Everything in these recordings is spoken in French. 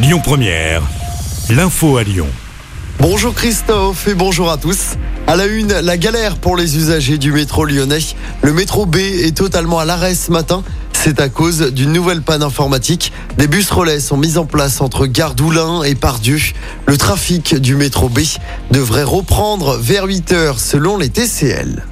Lyon Première, l'info à Lyon. Bonjour Christophe et bonjour à tous. À la une, la galère pour les usagers du métro lyonnais. Le métro B est totalement à l'arrêt ce matin. C'est à cause d'une nouvelle panne informatique. Des bus relais sont mis en place entre Gare d'Oulin et Pardieu. Le trafic du métro B devrait reprendre vers 8 heures selon les TCL.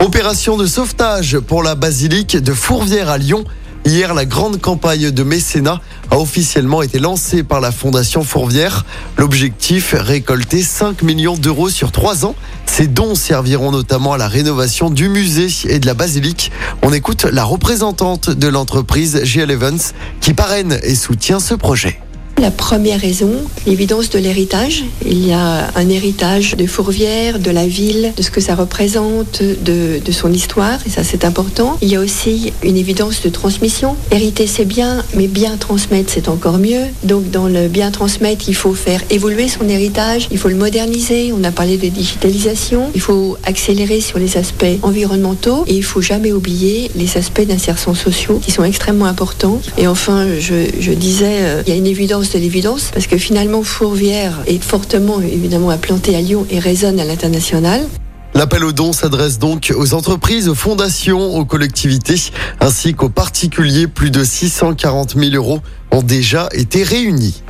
Opération de sauvetage pour la basilique de Fourvière à Lyon. Hier, la grande campagne de mécénat a officiellement été lancée par la Fondation Fourvière. L'objectif, récolter 5 millions d'euros sur 3 ans. Ces dons serviront notamment à la rénovation du musée et de la basilique. On écoute la représentante de l'entreprise GL Evans qui parraine et soutient ce projet. La première raison, l'évidence de l'héritage. Il y a un héritage de Fourvière, de la ville, de ce que ça représente, de, son histoire, et ça c'est important. Il y a aussi une évidence de transmission. Hériter c'est bien, mais bien transmettre c'est encore mieux. Donc dans le bien transmettre, il faut faire évoluer son héritage, il faut le moderniser. On a parlé de digitalisation, il faut accélérer sur les aspects environnementaux et il faut jamais oublier les aspects d'insertion sociaux qui sont extrêmement importants. Et enfin, je, je disais, euh, il y a une évidence de l'évidence, parce que finalement Fourvière est fortement évidemment implanté à Lyon et résonne à l'international. L'appel aux dons s'adresse donc aux entreprises, aux fondations, aux collectivités, ainsi qu'aux particuliers. Plus de 640 000 euros ont déjà été réunis.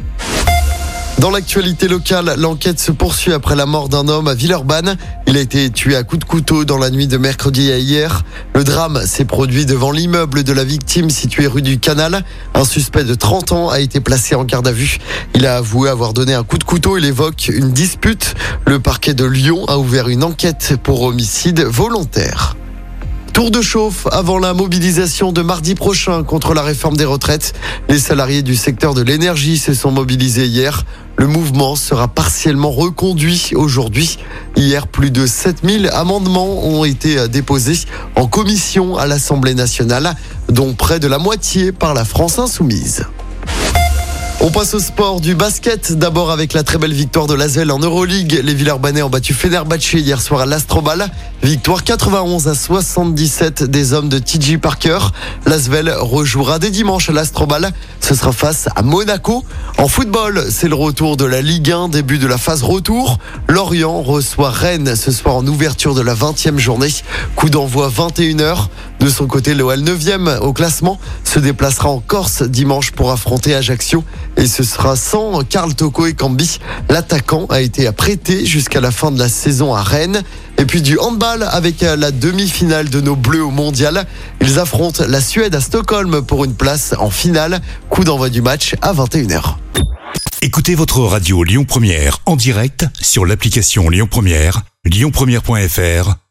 Dans l'actualité locale, l'enquête se poursuit après la mort d'un homme à Villeurbanne. Il a été tué à coups de couteau dans la nuit de mercredi à hier. Le drame s'est produit devant l'immeuble de la victime situé rue du Canal. Un suspect de 30 ans a été placé en garde à vue. Il a avoué avoir donné un coup de couteau. Il évoque une dispute. Le parquet de Lyon a ouvert une enquête pour homicide volontaire. Tour de chauffe avant la mobilisation de mardi prochain contre la réforme des retraites. Les salariés du secteur de l'énergie se sont mobilisés hier. Le mouvement sera partiellement reconduit aujourd'hui. Hier, plus de 7000 amendements ont été déposés en commission à l'Assemblée nationale, dont près de la moitié par la France insoumise. On passe au sport du basket. D'abord avec la très belle victoire de l'Asvel en Euroleague. Les Villeurbanais ont battu Fenerbahçe hier soir à l'Astrobal. Victoire 91 à 77 des hommes de TJ Parker. L'Asvel rejouera dès dimanche à l'Astrobal. Ce sera face à Monaco. En football, c'est le retour de la Ligue 1, début de la phase retour. Lorient reçoit Rennes ce soir en ouverture de la 20e journée. Coup d'envoi 21h. De son côté, l'OL 9e au classement se déplacera en Corse dimanche pour affronter Ajaccio et ce sera sans Karl Toko et Cambi. L'attaquant a été prêté jusqu'à la fin de la saison à Rennes. Et puis du handball avec la demi-finale de nos Bleus au mondial. Ils affrontent la Suède à Stockholm pour une place en finale. Coup d'envoi du match à 21h. Écoutez votre radio Lyon Première en direct sur l'application Lyon Première, lyonpremière.fr